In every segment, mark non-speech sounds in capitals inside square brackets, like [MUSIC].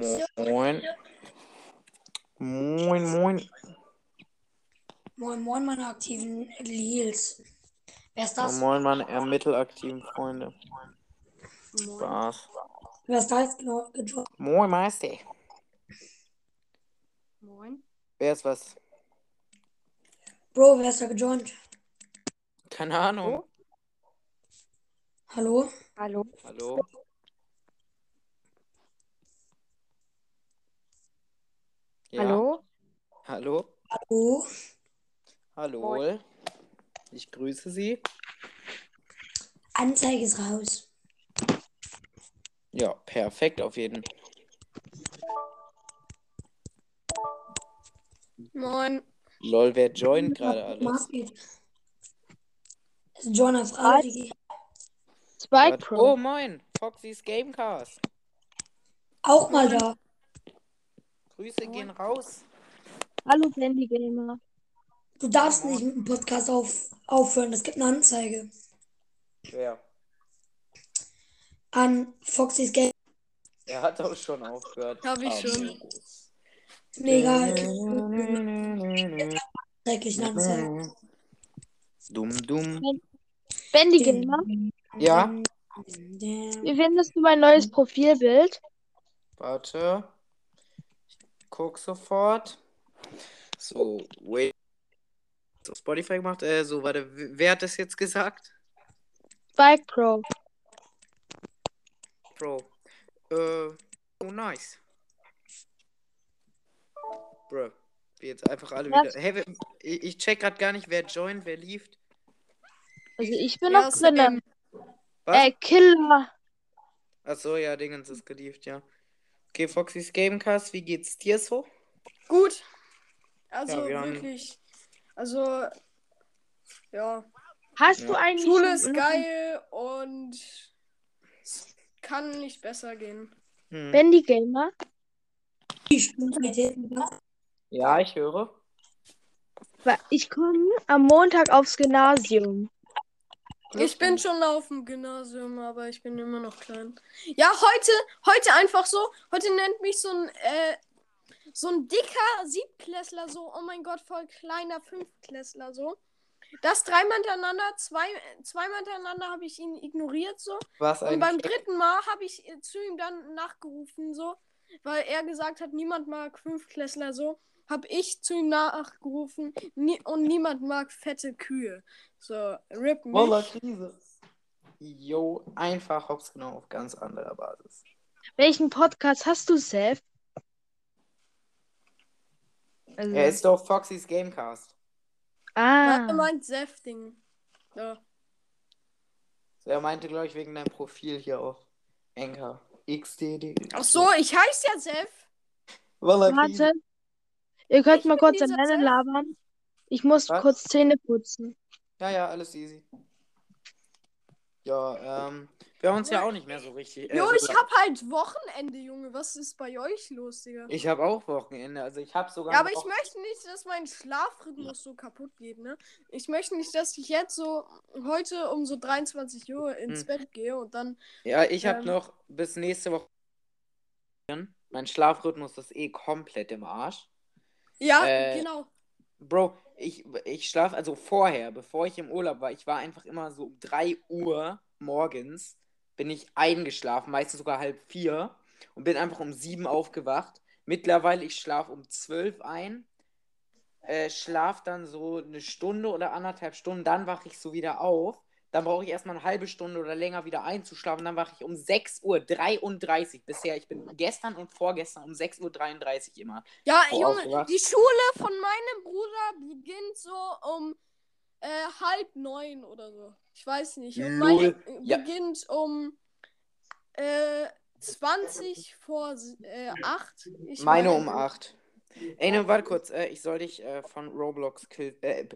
Moin. Moin, moin. Moin, moin, meine aktiven Leals. Wer ist das? Moin, meine eher mittelaktiven Freunde. Moin. Spaß. Wer ist da jetzt genau gejoint? Moin, Meister. Moin. Wer ist was? Bro, wer ist da gejoint? Keine Ahnung. Hallo? Hallo. Hallo? Ja? Hallo. Hallo? Hallo? Hallo? Moin. Ich grüße Sie. Anzeige ist raus. Ja, perfekt auf jeden Fall. Moin. Lol, wer joint gerade alles? Ist John auf die Spike Pro. Oh, moin. Foxys Gamecast. auch mal da. Grüße gehen raus. Hallo Candy Gamer. Du darfst nicht mit dem Podcast auf, aufhören. Es gibt eine Anzeige. Wer? An Foxys Game. Er hat auch schon aufgehört. Hab ich schon. Ist mir egal. Dreckig eine Anzeige. Dumm, dumm. Bendy Gamer. Ja? Wie findest du mein neues Profilbild? Warte. Guck sofort. So, wait. So, Spotify gemacht. Äh, so, warte. Wer hat das jetzt gesagt? Spike Pro. Bro. Äh, oh, nice. Bro. Jetzt einfach alle Was? wieder. Hey, ich, check grad gar nicht, wer joint, wer lieft. Also ich bin Ja, noch drin. Äh, Killer. Achso, ja, Dingens ist gelieft, ja. Okay, Foxys Gamecast, wie geht's dir so? Gut. Also Ja, wir haben- wirklich. Also, ja. Hast Ja. du eigentlich Schule ist noch- geil und es kann nicht besser gehen. Hm. Bendy Gamer? Ja, ich höre. Ich komme am Montag aufs Gymnasium. Ich bin schon auf dem Gymnasium, aber ich bin immer noch klein. Ja, heute, heute einfach so. Heute nennt mich so ein, äh, so ein dicker Siebtklässler so. Oh mein Gott, voll kleiner Fünftklässler so. Das dreimal hintereinander, zwei, zweimal hintereinander habe ich ihn ignoriert so. Was Und beim dritten Mal habe ich äh, zu ihm dann nachgerufen, so, weil er gesagt hat, niemand mag Fünftklässler so, habe ich zu ihm nachgerufen nie, und niemand mag fette Kühe. So, rip mich. Voller Krise. Jo, einfach hops genau auf ganz anderer Basis. Welchen Podcast hast du, Seth? Also, Er ist doch Foxys Gamecast. Ja, er ah, meint Säfting. Ja. So, er meinte, glaube ich, wegen deinem Profil hier auf Enker. XDD. Ach so, ich heiße ja Sef. Warte. Ihr könnt Ich mal kurz alleine Seth. labern. Ich muss Was? kurz Zähne putzen. Ja, ja, alles easy. Ja, ähm, wir haben uns ja auch nicht mehr so richtig. äh, Jo, ich hab halt Wochenende, Junge. Was ist bei euch los, Digga? Ich habe auch Wochenende, also ich habe sogar. Ja, aber ich möchte nicht, dass mein Schlafrhythmus so kaputt geht, ne? Ich möchte nicht, dass ich jetzt so heute um so 23 Uhr ins Hm. Bett gehe und dann. Ja, ich habe ähm, noch bis nächste Woche. Mein Schlafrhythmus ist eh komplett im Arsch. Ja, Äh, genau. Bro, ich, ich schlafe, also vorher, bevor ich im Urlaub war, ich war einfach immer so um 3 Uhr morgens, bin ich eingeschlafen, meistens sogar halb vier und bin einfach um 7 aufgewacht. Mittlerweile, ich schlafe um 12 ein, äh, schlaf dann so eine Stunde oder anderthalb Stunden, dann wache ich so wieder auf. Dann brauche ich erstmal eine halbe Stunde oder länger wieder einzuschlafen. Dann wache ich um 6.33 Uhr bisher. Ich bin gestern und vorgestern um 6.33 Uhr immer. Ja, Junge, aufgewacht. die Schule von meinem Bruder beginnt so um äh, halb neun oder so. Ich weiß nicht. Und meine Ja. beginnt um äh, 20 vor äh, 8. Ich Meine weiß um nicht. 8. Ey, ne, warte kurz. Äh, ich soll dich äh, von Roblox Kill, äh,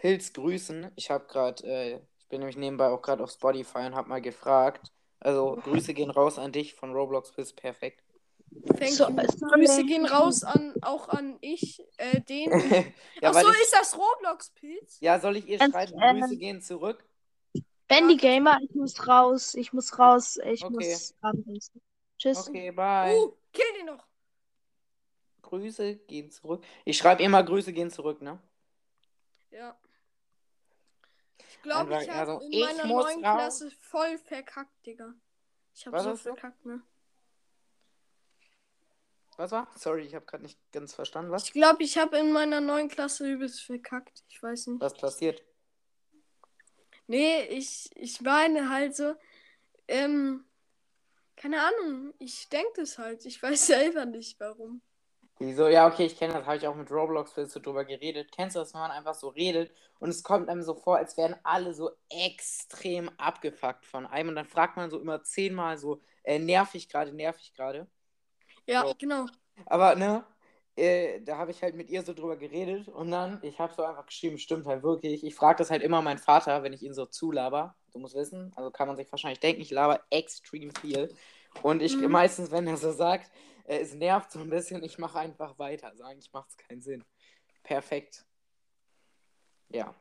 Pilz grüßen. Ich habe gerade, äh, ich bin nämlich nebenbei auch gerade auf Spotify und habe mal gefragt. Also, Grüße gehen raus an dich von Roblox Pilz. Perfekt. Thank So. Grüße gehen raus an auch an ich, äh, den. [LAUGHS] ja, Ach weil so, ich, ist das Roblox-Pilz? ja, soll ich ihr schreiben? äh, Grüße gehen zurück? Bendy Gamer, ich muss raus. Ich muss raus. Ich Okay. muss Abendessen. Tschüss. Okay, bye. Uh, Kill den doch. Grüße gehen zurück. Ich schreibe immer Grüße gehen zurück, ne? Ja. Ich glaube, ich habe also, in meiner neuen. Klasse voll verkackt, Digga. Ich habe so verkackt, ne? Was war? Sorry, ich habe gerade nicht ganz verstanden. Was? Ich glaube, ich habe in meiner neuen Klasse übelst verkackt. Ich weiß nicht. Was passiert? Nee, ich, ich meine halt so, ähm, keine Ahnung, ich denke das halt. Ich weiß [LAUGHS] selber nicht, warum. Wieso? Ja, okay, ich kenne das. Habe ich auch mit Roblox du drüber geredet. Kennst du das, wenn man einfach so redet und es kommt einem so vor, als wären alle so extrem abgefuckt von einem und dann fragt man so immer zehnmal so, äh, nervig gerade, nervig gerade. Ja, So. genau. Aber, ne, äh, da habe ich halt mit ihr so drüber geredet und dann, ich habe so einfach geschrieben, stimmt halt wirklich. Ich frage das halt immer meinen Vater, wenn ich ihn so zulaber. Du musst wissen, also kann man sich wahrscheinlich denken, ich laber extrem viel. Und ich Mhm. meistens, wenn er so sagt, äh, es nervt so ein bisschen, ich mache einfach weiter. Also eigentlich macht es keinen Sinn. Perfekt. Ja.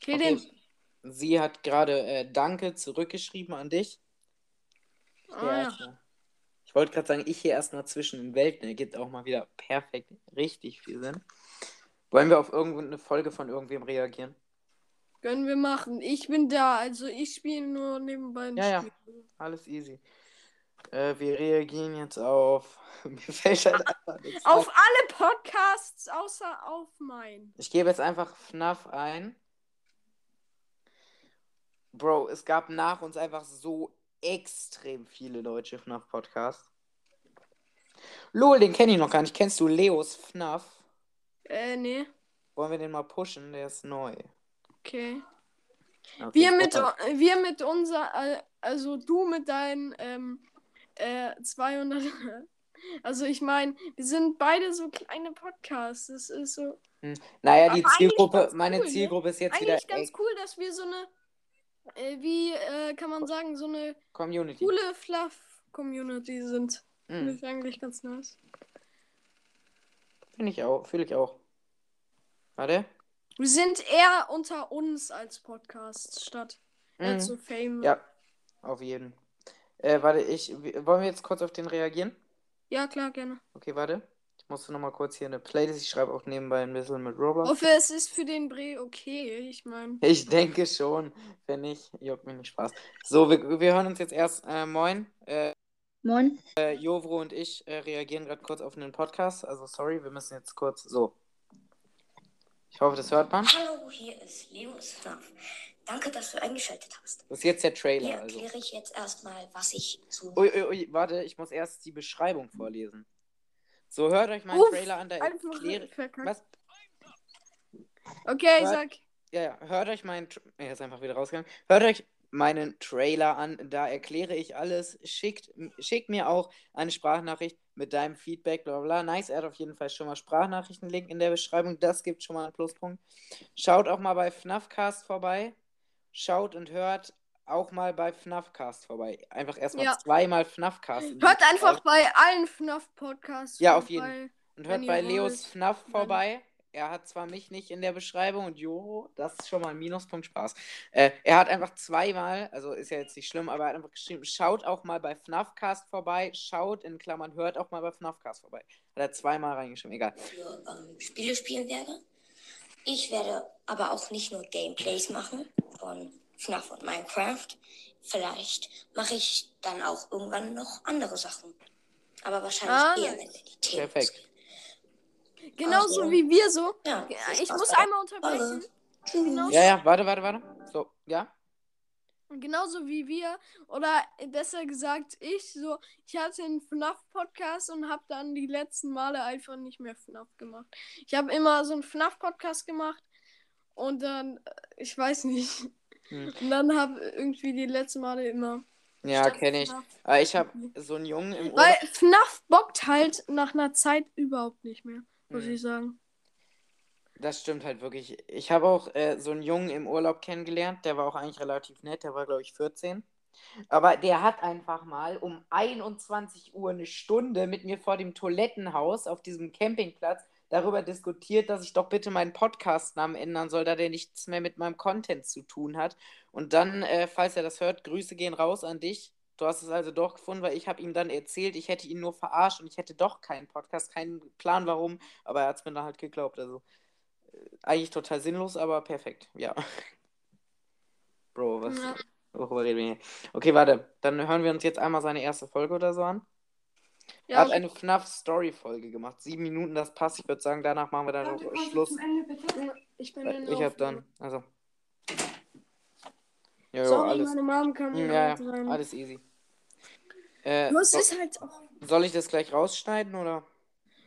Kill Okay. den. Sie hat gerade äh, Danke zurückgeschrieben an dich. Ah, Ja, ja. erstmal. Ich wollte gerade sagen, ich hier erstmal zwischen den Welten. Ergibt auch mal wieder perfekt, richtig viel Sinn. Wollen wir auf irgendeine Folge von irgendwem reagieren? Können wir machen. Ich bin da, also ich spiele nur nebenbei Ja, ja. Spiel. Alles easy. Äh, wir reagieren jetzt auf. [LAUGHS] Mir fällt halt einfach nichts Auf ein. alle Podcasts außer auf meinen. Ich gebe jetzt einfach FNAF ein. Bro, es gab nach uns einfach so extrem viele deutsche FNAF-Podcasts. Lol, den kenne ich noch gar nicht. Kennst du Leos FNAF? Äh, nee. Wollen wir den mal pushen? Der ist neu. Okay. Okay, Wir mit, wir mit unser, also du mit deinen ähm, äh, 200. [LAUGHS] Also ich meine, wir sind beide so kleine Podcasts. Das ist so Naja, Aber die eigentlich Zielgruppe, meine cool, ne? Zielgruppe ist jetzt wieder eigentlich ganz ey, cool, dass wir so eine, äh, wie äh, kann man sagen, so eine Community. coole Fluff-Community sind. Finde Hm, ich eigentlich ganz nice. Finde ich auch, fühle ich auch. Warte. Wir sind eher unter uns als Podcast statt Mhm. äh, zu Fame. Ja, auf jeden. Äh, warte, ich. Wollen wir jetzt kurz auf den reagieren? ja, klar, gerne. Okay, warte. Ich musste nochmal kurz hier eine Playlist. Ich schreibe auch nebenbei ein bisschen mit Roblox. Hoffe, es ist für den Bre okay. Ich meine. Ich denke schon. Wenn nicht, juckt mir nicht Spaß. So, wir, wir hören uns jetzt erst. Äh, moin. Äh, Moin. äh, Jovro und ich äh, reagieren gerade kurz auf einen Podcast. Also, sorry, wir müssen jetzt kurz. So. Ich hoffe, das hört man. Hallo, hier ist Leo Snaf. Danke, dass du eingeschaltet hast. Das ist jetzt der Hier Trailer. Also. erkläre ich jetzt erstmal, was ich so. Ui, ui, ui, warte, ich muss erst die Beschreibung vorlesen. So, hört euch meinen Uff, Trailer an, da erkläre. Was? Okay, Was? sag. Ja, ja, hört euch meinen. Tra- Er ist einfach wieder rausgegangen. Hört euch meinen Trailer an, da erkläre ich alles. Schickt, schickt mir auch eine Sprachnachricht mit deinem Feedback, bla bla. bla. Nice, er hat auf jeden Fall schon mal Sprachnachrichten-Link in der Beschreibung. Das gibt schon mal einen Pluspunkt. Schaut auch mal bei FNAFcast vorbei. Schaut und hört auch mal bei FNAFcast vorbei. Einfach erstmal Ja. zweimal FNAFcast. Hört einfach Beschreibung. bei allen FNAF-Podcasts. Ja, auf vorbei. Und Wenn hört bei wollt, Leos FNAF vorbei. Er hat zwar mich nicht in der Beschreibung und Joro, das ist schon mal ein Minuspunkt Spaß. Äh, er hat einfach zweimal, also ist ja jetzt nicht schlimm, aber er hat einfach geschrieben, schaut auch mal bei FNAFcast vorbei, schaut in Klammern, hört auch mal bei FNAFcast vorbei. Hat er zweimal reingeschrieben, egal. für ähm, Spiele spielen werde. Ich werde aber auch nicht nur Gameplays machen von FNAF und Minecraft. Vielleicht mache ich dann auch irgendwann noch andere Sachen. Aber wahrscheinlich Ah, eher, wenn wir die Themen Perfekt. auswählen. Genauso Also- wie wir so. Ja, Ich muss einmal unterbrechen. Genau. Ja, ja, warte, warte, warte. So, ja? Genauso wie wir, oder besser gesagt, ich so, ich hatte einen FNAF-Podcast und habe dann die letzten Male einfach nicht mehr FNAF gemacht. Ich habe immer so einen FNAF-Podcast gemacht und dann, äh, ich weiß nicht, Hm. und dann habe irgendwie die letzten Male immer. Ja, kenne ich. Aber ich habe so einen Jungen im Weil Urlaub. FNAF bockt halt nach einer Zeit überhaupt nicht mehr, muss Hm. ich sagen. Das stimmt halt wirklich. Ich habe auch äh, so einen Jungen im Urlaub kennengelernt, der war auch eigentlich relativ nett, der war glaube ich 14. Aber der hat einfach mal um 21 Uhr eine Stunde mit mir vor dem Toilettenhaus auf diesem Campingplatz darüber diskutiert, dass ich doch bitte meinen Podcastnamen ändern soll, da der nichts mehr mit meinem Content zu tun hat. Und dann, äh, falls er das hört, Grüße gehen raus an dich. Du hast es also doch gefunden, weil ich habe ihm dann erzählt, ich hätte ihn nur verarscht und ich hätte doch keinen Podcast, keinen Plan warum, aber er hat es mir dann halt geglaubt. Also eigentlich total sinnlos, aber perfekt. Ja. [LAUGHS] Bro, was? Ja. Worüber reden wir hier? Okay, warte. Dann hören wir uns jetzt einmal seine erste Folge oder so an. Er Ja, hat eine FNAF-Story-Folge gemacht. Sieben Minuten, das passt. Ich würde sagen, danach machen wir dann noch Schluss. ich bin in Ich der habe dann, also. Ja, ja, Sorry, alles. meine Mom kam Hm, Ja, rein. ja, alles easy. Äh, es so, ist halt auch. soll ich das gleich rausschneiden oder?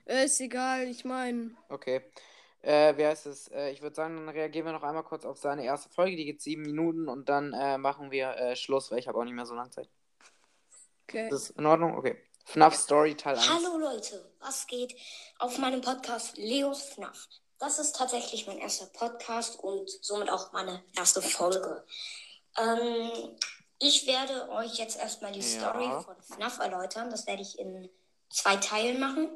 Äh, ist egal, ich meine. Okay. Äh, wie heißt es? Äh, ich würde sagen, dann reagieren wir noch einmal kurz auf seine erste Folge. Die geht sieben Minuten und dann äh, machen wir äh, Schluss, weil ich habe auch nicht mehr so lange Zeit. Okay. Ist das in Ordnung? Okay. FNAF Story Teil 1. Hallo Leute, was geht auf meinem Podcast Leos FNAF? Das ist tatsächlich mein erster Podcast und somit auch meine erste Folge. Ähm, ich werde euch jetzt erstmal die Ja. Story von FNAF erläutern. Das werde ich in zwei Teilen machen.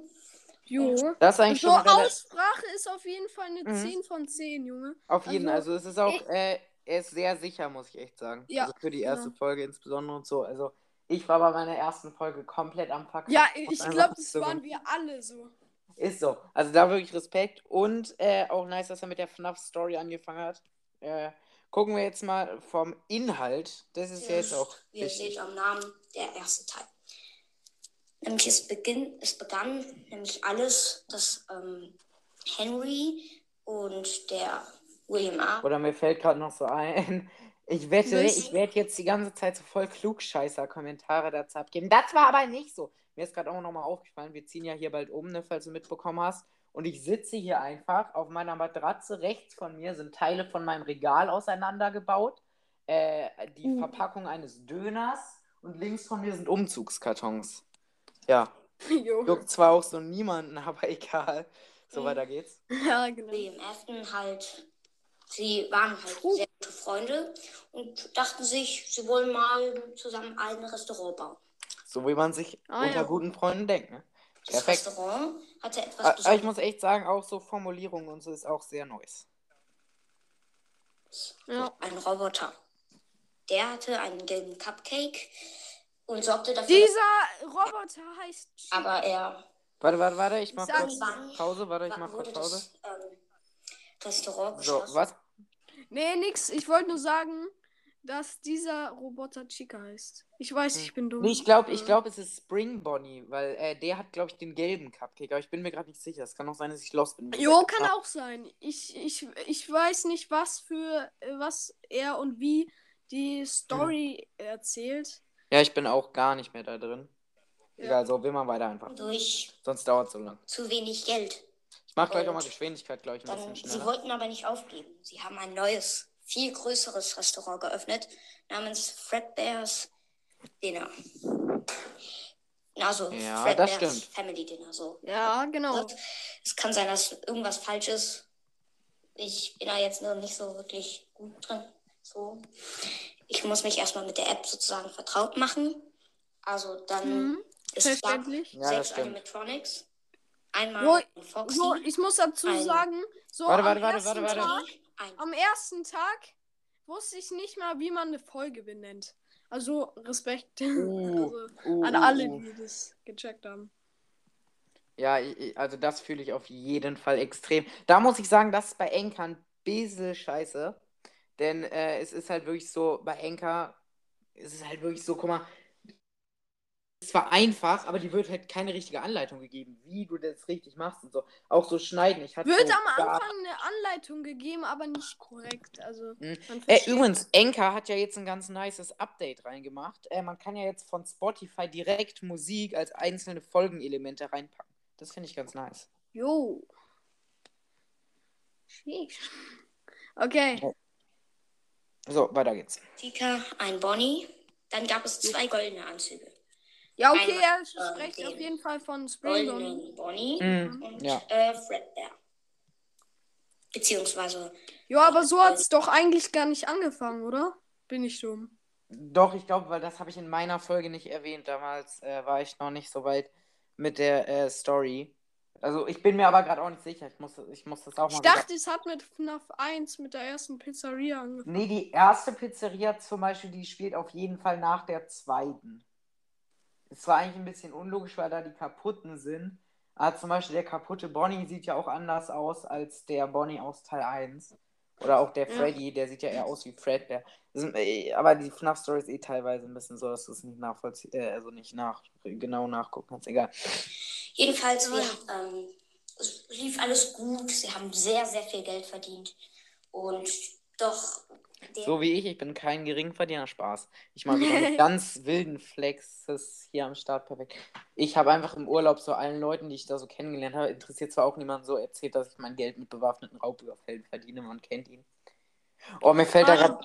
Jo. Das ist eigentlich So, schon Aussprache ist auf jeden Fall eine Mhm. 10 von 10, Junge. Auf jeden, Also, also es ist auch, äh, er ist sehr sicher, muss ich echt sagen. Ja, Also für die erste genau. Folge insbesondere und so. Also ich war bei meiner ersten Folge komplett am Verkacken. Ja, ich [LAUGHS] einfach glaube, das zugeben. waren wir alle so. Ist so. Also da wirklich Respekt und äh, auch nice, dass er mit der FNAF-Story angefangen hat. Äh, gucken wir jetzt mal vom Inhalt. Das ist ja jetzt auch Wie ihr wichtig. seht am Namen, der erste Teil. Nämlich es, beginn, es begann nämlich alles, dass ähm, Henry und der William A. Oder mir fällt gerade noch so ein. [LAUGHS] Ich wette, Was? ich werde jetzt die ganze Zeit so voll Klugscheißer-Kommentare dazu abgeben. Das war aber nicht so. Mir ist gerade auch nochmal aufgefallen, wir ziehen ja hier bald um, ne, falls du mitbekommen hast. Und ich sitze hier einfach auf meiner Matratze. Rechts von mir sind Teile von meinem Regal auseinandergebaut. Äh, die Uh. Verpackung eines Döners. Und links von mir sind Umzugskartons. Ja. [LAUGHS] jo. Juckt zwar auch so niemanden, aber [LAUGHS] egal. So Mhm. weiter geht's. [LAUGHS] Ja, genau. William Afton halt, sie waren halt Uh. sehr gute Freunde und dachten sich, sie wollen mal zusammen ein Restaurant bauen. So wie man sich Ah, unter ja. guten Freunden denkt. Ne? Das Perfekt. Restaurant hatte etwas Aber ich Besonderes. muss echt sagen, auch so Formulierungen und so ist auch sehr nice. Ja. Ein Roboter. Der hatte einen gelben Cupcake und sorgte dafür, Dieser Roboter heißt. Chick. aber er Warte, warte, warte, ich mach Sag kurz wann Pause, warte, ich mach kurz Pause. das ähm, Restaurant So, was? Nee, nix. Ich wollte nur sagen, dass dieser Roboter Chica heißt. Ich weiß, ich bin dumm. Nee, ich glaube, ich Äh, glaub, es ist Spring Bonnie, weil äh, der hat, glaube ich, den gelben Cupcake, aber ich bin mir gerade nicht sicher. Es kann auch sein, dass ich lost bin. Jo, kann auch sein. Ich, ich, ich weiß nicht, was für äh, was er und wie die Story erzählt. Ja, ich bin auch gar nicht mehr da drin. Ja. Egal, so, will man weiter einfach. Durch Sonst dauert es so lang. zu wenig Geld. Ich mach gleich Und auch mal Geschwindigkeit, glaube ich, ein Dann, bisschen sie schneller. wollten aber nicht aufgeben. Sie haben ein neues, viel größeres Restaurant geöffnet, namens Fredbear's Dinner. Also Ja, Fredbear's das stimmt. Family Dinner, so. Ja, genau. Und es kann sein, dass irgendwas falsch ist. Ich bin da jetzt noch nicht so wirklich gut drin. So. Ich muss mich erstmal mit der App sozusagen vertraut machen. Also dann Mhm. ist es da. Ja, das sechs. Animatronics. Einmal Jo, Foxy. So, ich muss dazu Ein- sagen, so Warte, am, warte, warte, ersten warte, warte. Tag, ein am ersten Tag wusste ich nicht mal, wie man eine Folge benennt. Also Respekt [LAUGHS] Uh, also, uh, an uh, alle, die das gecheckt haben. Ja, also das fühle ich auf jeden Fall extrem. Da muss ich sagen, das ist bei Enka ein bisschen scheiße. Denn äh, es ist halt wirklich so, bei Enka ist es halt wirklich so, guck mal, es war einfach, aber die wird halt keine richtige Anleitung gegeben, wie du das richtig machst und so. Auch so schneiden. Ich hatte Wird so am gar- Anfang eine Anleitung gegeben, aber nicht korrekt. Also, Mhm. Äh, übrigens, Enka hat ja jetzt ein ganz nices Update reingemacht. Äh, man kann ja jetzt von Spotify direkt Musik als einzelne Folgenelemente reinpacken. Das finde ich ganz nice. Jo. Sheesh. Okay. So, weiter geht's. Tika, ein Bonnie. Dann gab es zwei goldene Anzüge. Ja, okay, Ein- er äh, spricht auf jeden Fall von Spring Bonnie. Mhm, und ja. äh, Fredbear. Beziehungsweise, Ja, aber so hat's doch eigentlich gar nicht angefangen, oder? Bin ich dumm. Doch, ich glaube, weil das habe ich in meiner Folge nicht erwähnt. Damals äh, war ich noch nicht so weit mit der äh, Story. Also ich bin mir aber gerade auch nicht sicher. Ich muss, ich muss das auch Ich mal dachte, es hat mit FNAF 1 mit der ersten Pizzeria angefangen. Nee, die erste Pizzeria zum Beispiel, die spielt auf jeden Fall nach der zweiten. Es war eigentlich ein bisschen unlogisch, weil da die kaputten sind. Aber zum Beispiel der kaputte Bonnie sieht ja auch anders aus als der Bonnie aus Teil 1. Oder auch der Ja. Freddy, der sieht ja eher aus wie Fredbear. Das sind, äh, aber die FNAF-Story ist eh teilweise ein bisschen so, dass du es nicht nachvollziehen, äh, also nicht nach, genau nachgucken kannst. Egal. Jedenfalls, wir, ähm, es lief alles gut. Sie haben sehr, sehr viel Geld verdient. Und doch, der, So wie ich, ich bin kein Geringverdiener Spaß. Ich mache wieder mit [LAUGHS] ganz wilden Flexes hier am Start, perfekt. Ich habe einfach im Urlaub so allen Leuten, die ich da so kennengelernt habe, interessiert zwar auch niemand so, erzählt, dass ich mein Geld mit bewaffneten Raubüberfällen verdiene, man kennt ihn. Oh, mir fällt da gerade.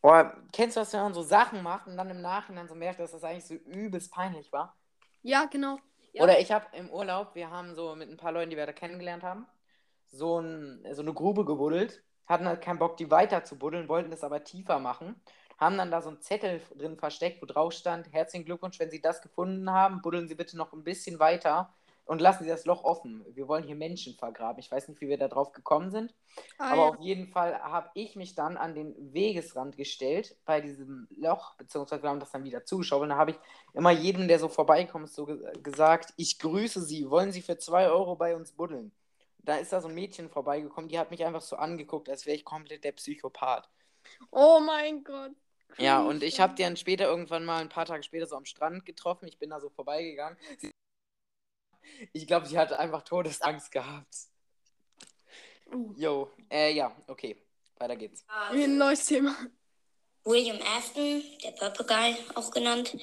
Boah, kennst du das, wenn man so Sachen macht und dann im Nachhinein so merkt, dass das eigentlich so übelst peinlich war? Ja, genau. Ja. Oder ich habe im Urlaub, wir haben so mit ein paar Leuten, die wir da kennengelernt haben, so, ein, so eine Grube gebuddelt, hatten halt keinen Bock, die weiter zu buddeln, wollten das aber tiefer machen, haben dann da so einen Zettel drin versteckt, wo drauf stand, herzlichen Glückwunsch, wenn Sie das gefunden haben, buddeln Sie bitte noch ein bisschen weiter und lassen Sie das Loch offen. Wir wollen hier Menschen vergraben. Ich weiß nicht, wie wir da drauf gekommen sind. Ah, Aber ja. auf jeden Fall habe ich mich dann an den Wegesrand gestellt bei diesem Loch, beziehungsweise wir haben das dann wieder zugeschaut. Und da habe ich immer jedem, der so vorbeikommt, so ge gesagt, ich grüße Sie, wollen Sie für zwei Euro bei uns buddeln? Da ist da so ein Mädchen vorbeigekommen, die hat mich einfach so angeguckt, als wäre ich komplett der Psychopath. Oh mein Gott. Ja, und ich habe die dann später irgendwann mal ein paar Tage später so am Strand getroffen. Ich bin da so vorbeigegangen. Ich glaube, sie hatte einfach Todesangst gehabt. Uh. Jo, äh, ja, okay. Weiter geht's. Ein neues Thema. William Afton, der Purple Guy auch genannt,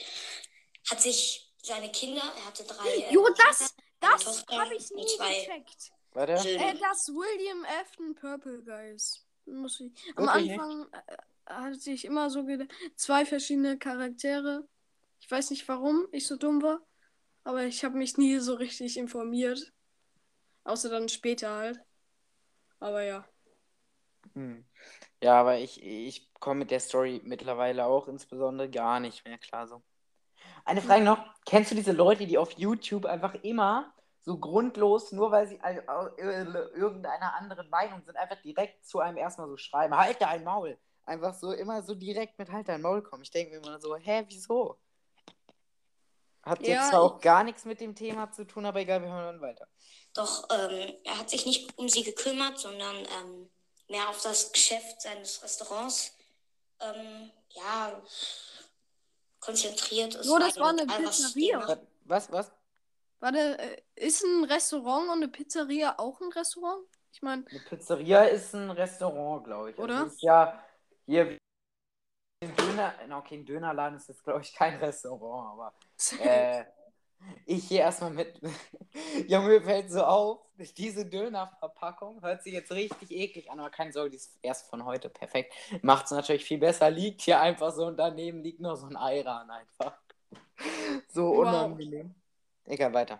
hat sich seine Kinder, er hatte drei. äh, Jo, Kinder, das, das Tochter habe ich und nie zwei gecheckt. Söhne. Äh, das William Afton Purple Guys. Muss ich. Am Wirklich, Anfang äh, hatte ich immer so gedacht, zwei verschiedene Charaktere. Ich weiß nicht, warum ich so dumm war, aber ich habe mich nie so richtig informiert. Außer dann später halt. Aber ja. Hm. Ja, aber ich, ich komme mit der Story mittlerweile auch insbesondere gar nicht mehr klar so. Eine Frage noch, kennst du diese Leute, die auf YouTube einfach immer so grundlos, nur weil sie all- all- ir- irgendeiner anderen Meinung sind, einfach direkt zu einem erstmal so schreiben, halt dein Maul. Einfach so immer so direkt mit halt dein Maul kommen. Ich denke mir immer so, hä, wieso? Hat jetzt Ja, zwar auch gar nichts mit dem Thema zu tun, aber egal, wir hören dann weiter. Doch ähm, er hat sich nicht um sie gekümmert, sondern ähm, mehr auf das Geschäft seines Restaurants ähm, ja, konzentriert. Jo, das war eine Pizzeria. Was, was? Warte, äh, ist ein Restaurant und eine Pizzeria auch ein Restaurant? Ich meine, Eine Pizzeria ist ein Restaurant, glaube ich. Oder? Also ist ja hier ein Döner, okay, ein Dönerladen ist jetzt, glaube ich, kein Restaurant, aber äh, ich hier erstmal mit. [LAUGHS] Junge, mir fällt so auf, diese Dönerverpackung hört sich jetzt richtig eklig an, aber keine Sorge, die ist erst von heute perfekt. Macht es natürlich viel besser, liegt hier einfach so und daneben liegt nur so ein Eiran einfach. [LAUGHS] So Wow. unangenehm. Egal, weiter.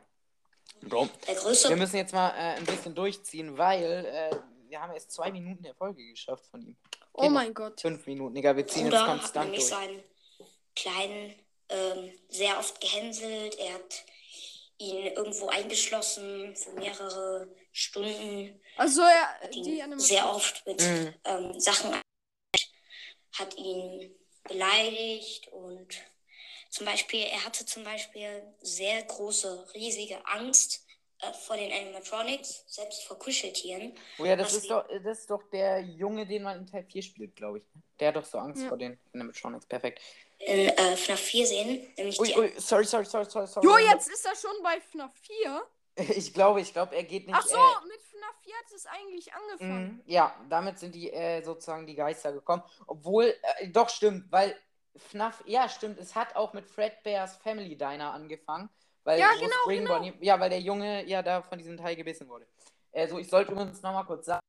Bro, Der größte wir müssen jetzt mal äh, ein bisschen durchziehen, weil äh, wir haben erst zwei Minuten der Folge geschafft von ihm. oh mein Gott. Fünf Minuten, egal, wir ziehen jetzt Bruder hat konstant nämlich durch. seinen Kleinen ähm, sehr oft gehänselt. Er hat ihn irgendwo eingeschlossen für mehrere Stunden. Also ja, Hat die sehr oft mit Mhm. ähm, Sachen hat ihn beleidigt und zum Beispiel, er hatte zum Beispiel sehr große, riesige Angst äh, vor den Animatronics, selbst vor Kuscheltieren. Oh ja, das ist, doch, das ist doch der Junge, den man in Teil 4 spielt, glaube ich. Der hat doch so Angst Ja. vor den Animatronics. Perfekt. In äh, FNAF 4 sehen, nämlich Ui, die ui, sorry, sorry, sorry, sorry, sorry. Jo, jetzt ist er schon bei FNAF 4. [LAUGHS] Ich glaube, ich glaube, er geht nicht. Ach so, äh, mit FNAF 4 hat es eigentlich angefangen. Mhm, Ja, damit sind die äh, sozusagen die Geister gekommen. Obwohl, äh, doch stimmt, weil FNAF, ja stimmt, es hat auch mit Fredbears Family Diner angefangen. Weil Ja, genau, Spring genau. Ja, weil der Junge ja da von diesem Teil gebissen wurde. Äh, so, ich sollte übrigens nochmal kurz sagen,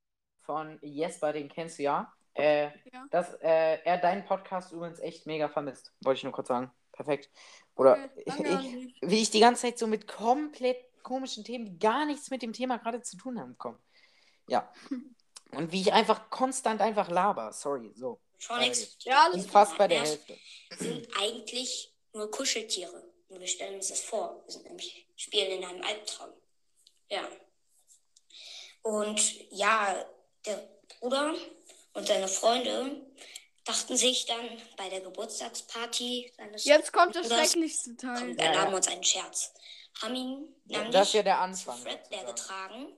von Jesper, den kennst du ja, äh, Ja. dass äh, er deinen Podcast übrigens echt mega vermisst. Wollte ich nur kurz sagen. Perfekt. Oder Okay, ich, dich. wie ich die ganze Zeit so mit komplett komischen Themen, die gar nichts mit dem Thema gerade zu tun haben, komme. Ja. [LAUGHS] Und wie ich einfach konstant einfach laber. Sorry, so. Die Ja, alles Und fast bei der Hälfte. sind eigentlich nur Kuscheltiere. Nur wir stellen uns das vor. Wir sind nämlich spielen in einem Albtraum. Ja. Und ja, der Bruder und seine Freunde, dachten sich dann bei der Geburtstagsparty seines Jetzt kommt Bruders, schrecklichste komm, Teil. erlauben ja. uns einen Scherz. Haben ihn nämlich das ist ja der Anfang. Fredbear sozusagen. getragen,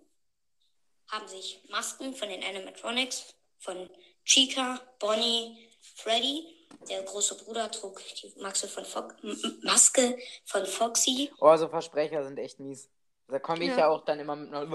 haben sich Masken von den Animatronics, von Chica, Bonnie, Freddy. Der große Bruder trug die Maske von, Fo Maske von Foxy. Oh, so Versprecher sind echt mies. Da komme ich Ja. ja. auch dann immer mit einer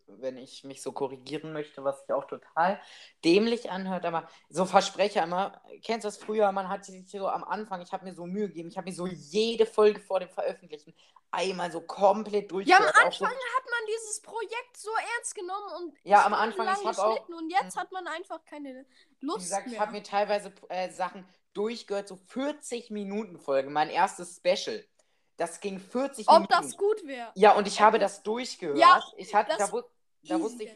[LAUGHS] wenn ich mich so korrigieren möchte, was sich auch total dämlich anhört. Aber so Versprecher immer, kennst du das früher? Man hat sich so am Anfang, ich habe mir so Mühe gegeben, ich habe mir so jede Folge vor dem Veröffentlichen einmal so komplett Ja, am auch so- Anfang hat man dieses Projekt so ernst genommen und Ja, am Anfang, lang ich hab auch- geschnitten und jetzt hat man einfach keine Wie Lust gesagt, ich mehr. habe mir teilweise äh, Sachen durchgehört, so 40 Minuten Folgen. Mein erstes Special. Das ging 40 Ob Minuten. das gut wäre. Ja, und ich habe das durchgehört. Ja, ich hatte, das da, wu- da wusste ich,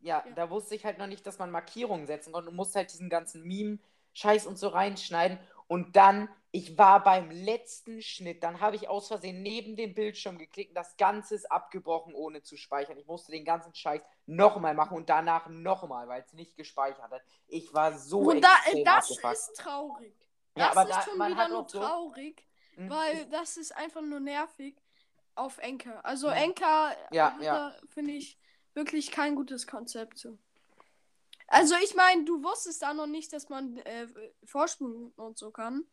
ja, Ja. da wusste ich halt noch nicht, dass man Markierungen setzen konnte und musste halt diesen ganzen Meme-Scheiß und so reinschneiden. Und dann, ich war beim letzten Schnitt, dann habe ich aus Versehen neben dem Bildschirm geklickt und das Ganze ist abgebrochen, ohne zu speichern. Ich musste den ganzen Scheiß nochmal machen und danach nochmal, weil es nicht gespeichert hat. Ich war so Und da, extrem das abgefuckt. ist traurig. Ja, Das aber ist da- schon man wieder hat nur so- traurig, Mhm. weil das ist einfach nur nervig auf Enker. Also. Enker Ja, ja. finde ich, wirklich kein gutes Konzept. so. Also ich meine, du wusstest da noch nicht, dass man äh, Vorsprung und so kann.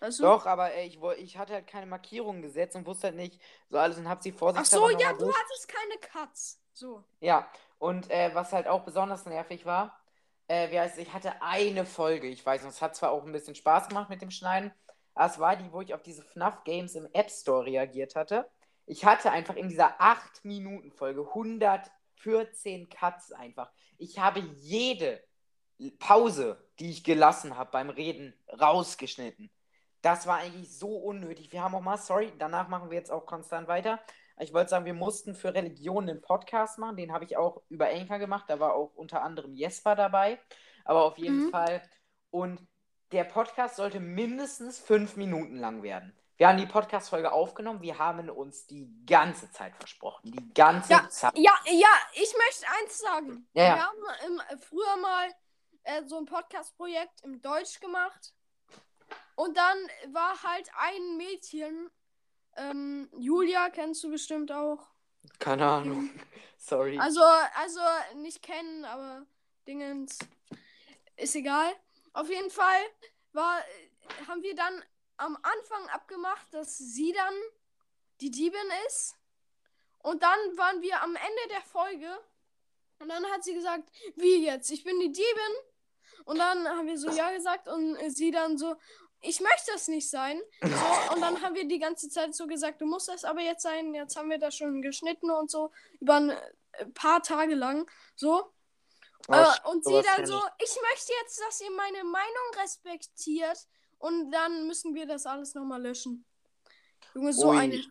Weißt du? Doch, aber äh, ich, ich hatte halt keine Markierungen gesetzt und wusste halt nicht so alles und hab sie Ach vorsichtshalber so, noch ja, du durch- hattest keine Cuts. So. Ja, und äh, was halt auch besonders nervig war, äh, wie heißt es, ich hatte eine Folge, ich weiß nicht, es hat zwar auch ein bisschen Spaß gemacht mit dem Schneiden, es war die, wo ich auf diese FNAF Games im App Store reagiert hatte. Ich hatte einfach in dieser 8-Minuten-Folge 114 Cuts einfach. Ich habe jede Pause, die ich gelassen habe beim Reden, rausgeschnitten. Das war eigentlich so unnötig. Wir haben auch mal, sorry, danach machen wir jetzt auch konstant weiter. Ich wollte sagen, wir mussten für Religion einen Podcast machen. Den habe ich auch über Enker gemacht. Da war auch unter anderem Jesper dabei. Aber auf jeden Mhm. Fall. Und der Podcast sollte mindestens fünf Minuten lang werden. Wir haben die Podcast-Folge aufgenommen. Wir haben uns die ganze Zeit versprochen. Die ganze Ja, Zeit. Ja, ja, ich möchte eins sagen. Ja, ja. Wir haben im, früher mal äh, so ein Podcast-Projekt im Deutsch gemacht. Und dann war halt ein Mädchen, ähm, Julia, kennst du bestimmt auch. Keine Ahnung. [LAUGHS] Sorry. Also, also nicht kennen, aber Dingens ist egal. Auf jeden Fall war, haben wir dann am Anfang abgemacht, dass sie dann die Diebin ist. Und dann waren wir am Ende der Folge. Und dann hat sie gesagt, wie jetzt? Ich bin die Diebin. Und dann haben wir so ja gesagt und sie dann so, ich möchte es nicht sein. So, und dann haben wir die ganze Zeit so gesagt, du musst es aber jetzt sein. Jetzt haben wir das schon geschnitten und so über ein äh, paar Tage lang. So. Oh, und sie dann so, ich möchte jetzt, dass ihr meine Meinung respektiert. Und dann müssen wir das alles nochmal löschen. Junge, so Ui. eine.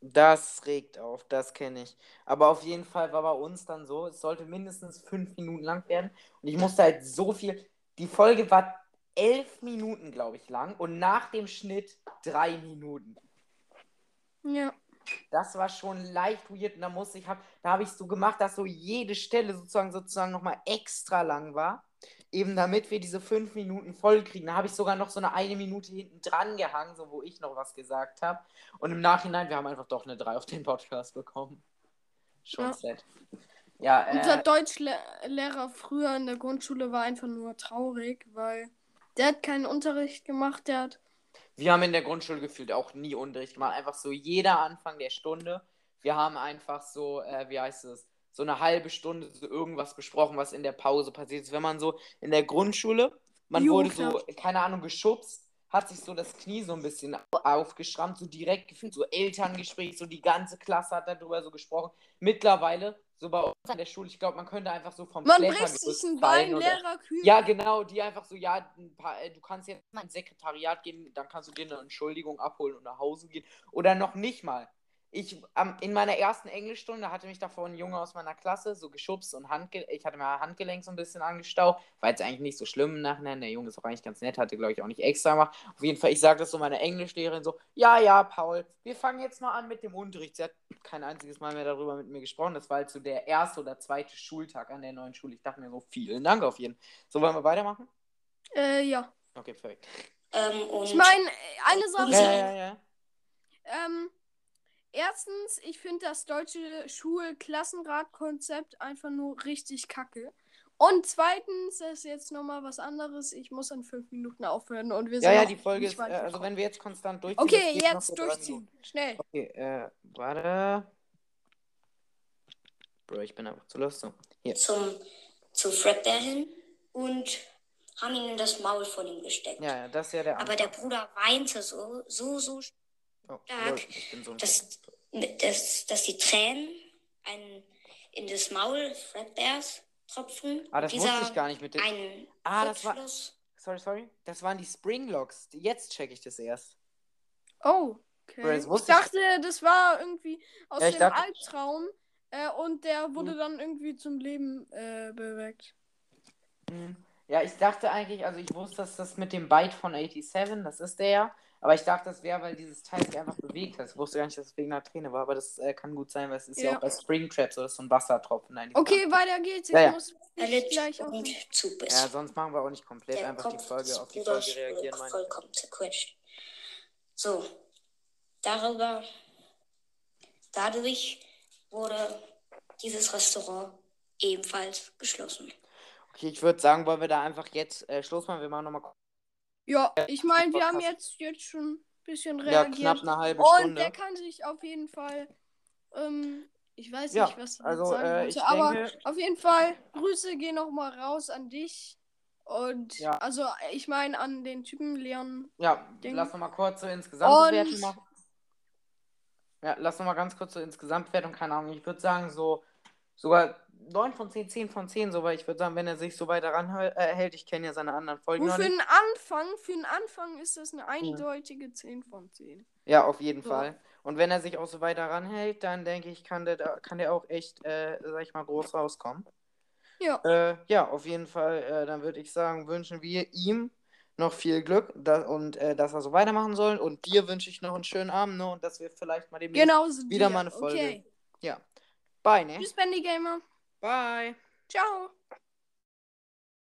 Das regt auf, das kenne ich. Aber auf jeden Fall war bei uns dann so, es sollte mindestens fünf Minuten lang werden. Und ich musste halt so viel. Die Folge war elf Minuten, glaube ich, lang. Und nach dem Schnitt drei Minuten. Ja. Das war schon leicht weird. Und da musste ich, hab, da habe ich so gemacht, dass so jede Stelle sozusagen sozusagen nochmal extra lang war. Eben damit wir diese fünf Minuten voll kriegen. Da habe ich sogar noch so eine eine Minute hinten dran gehangen, so wo ich noch was gesagt habe. Und im Nachhinein, wir haben einfach doch eine 3 auf den Podcast bekommen. Schon Ja. sad. Ja, Unser äh, Deutschlehrer früher in der Grundschule war einfach nur traurig, weil der hat keinen Unterricht gemacht, der hat. Wir haben in der Grundschule gefühlt auch nie Unterricht gemacht. Einfach so jeder Anfang der Stunde. Wir haben einfach so, äh, wie heißt es, so eine halbe Stunde so irgendwas besprochen, was in der Pause passiert ist. Wenn man so in der Grundschule, man Jo, wurde klar. so, keine Ahnung, geschubst, hat sich so das Knie so ein bisschen aufgeschrammt, so direkt gefühlt, so Elterngespräch, so die ganze Klasse hat darüber so gesprochen. Mittlerweile, so bei uns an der Schule, ich glaube, man könnte einfach so vom Man bricht sich ein Bein, oder- Lehrer kühlt. ja, genau, die einfach so, ja, paar, äh, du kannst jetzt mal ins Sekretariat gehen, dann kannst du dir eine Entschuldigung abholen und nach Hause gehen. Oder noch nicht mal. Ich, am, in meiner ersten Englischstunde hatte mich davor ein Junge aus meiner Klasse so geschubst und Handge ich hatte mir Handgelenk so ein bisschen angestaucht. War jetzt eigentlich nicht so schlimm im Nachhinein. Der Junge ist auch eigentlich ganz nett, hatte, glaube ich, auch nicht extra gemacht. Auf jeden Fall, ich sage das so meiner Englischlehrerin so, ja, ja, Paul, wir fangen jetzt mal an mit dem Unterricht. Sie hat kein einziges Mal mehr darüber mit mir gesprochen. Das war halt so der erste oder zweite Schultag an der neuen Schule. Ich dachte mir so, vielen Dank auf jeden Fall. So, wollen wir weitermachen? Äh, ja. Okay, perfekt. Ähm, und Ich meine, eine Sache. Ja, ja, ja. ja. Ähm, erstens, ich finde das deutsche Schulklassenratkonzept einfach nur richtig kacke. Und zweitens, das ist jetzt nochmal was anderes. Ich muss in fünf Minuten aufhören und wir Ja, sind ja, noch die Folge ist, äh, also wenn wir jetzt konstant durchziehen. Okay, jetzt durchziehen. Schnell. Okay, äh, warte. Bro, ich bin einfach zu los. So. Hier. zum, zu Fredbear hin und haben ihn in das Maul von ihm gesteckt. Ja, ja, das ist ja der Aber der Bruder weinte so, so, so, Oh, bin so dass, dass, dass die Tränen einen in das Maul Fredbears tropfen. Ah, das wusste dieser ich gar nicht mit dem. Ah, das war-. Sorry, sorry. Das waren die Springlocks. Jetzt check ich das erst. Oh, okay. Ich ich- dachte, das war irgendwie aus Ja, dem dachte- Albtraum äh, und der wurde Hm. dann irgendwie zum Leben äh, beweckt. Hm. Ja, ich dachte eigentlich, also ich wusste, dass das mit dem Bite von 87, das ist der ja. Aber ich dachte, das wäre, weil dieses Teil sich einfach bewegt hat. Ich wusste gar nicht, dass es wegen einer Träne war, aber das äh, kann gut sein, weil es ist ja, Ja. auch bei Springtrap so, so ein Wassertropfen. Nein, die Okay, weiter geht's. Ich Ja, ja. muss Er mich litt gleich. Zubiss. Ja, sonst machen wir auch nicht komplett Der einfach die Folge auf die Folge reagieren. vollkommen zerquetscht. So, darüber, dadurch wurde dieses Restaurant ebenfalls geschlossen. Okay, ich würde sagen, wollen wir da einfach jetzt äh, Schluss machen. Wir machen nochmal Ja, ich meine, wir haben jetzt, jetzt schon ein bisschen ja, reagiert. knapp eine halbe und Stunde. der kann sich auf jeden Fall, ähm, ich weiß Ja, nicht, was ich also, sagen äh, wollte, aber denke- auf jeden Fall, Grüße gehen nochmal raus an dich. Und Ja. also, ich meine an den Typen Leon. Ja, Ding. lass noch mal kurz so insgesamt Und- machen. Ja, lass noch mal ganz kurz so insgesamt bewerten. Keine Ahnung, ich würde sagen so sogar 9 von 10, 10 von 10, so, weil ich würde sagen, wenn er sich so weiter ranhält, äh, hält, ich kenne ja seine anderen Folgen Und für einen Anfang, für einen Anfang ist das eine eindeutige 10 von 10. Ja, auf jeden So. Fall. Und wenn er sich auch so weiter ranhält, dann denke ich, kann der, kann der auch echt, äh, sag ich mal, groß rauskommen. Ja. Äh, ja, auf jeden Fall, äh, dann würde ich sagen, wünschen wir ihm noch viel Glück da, und äh, dass er so weitermachen soll. Und dir wünsche ich noch einen schönen Abend ne, und dass wir vielleicht mal demnächst Genau so wieder dir. mal eine Folge. Okay. Ja. Bye, ne? Tschüss, Bendy Gamer. Bye. Ciao.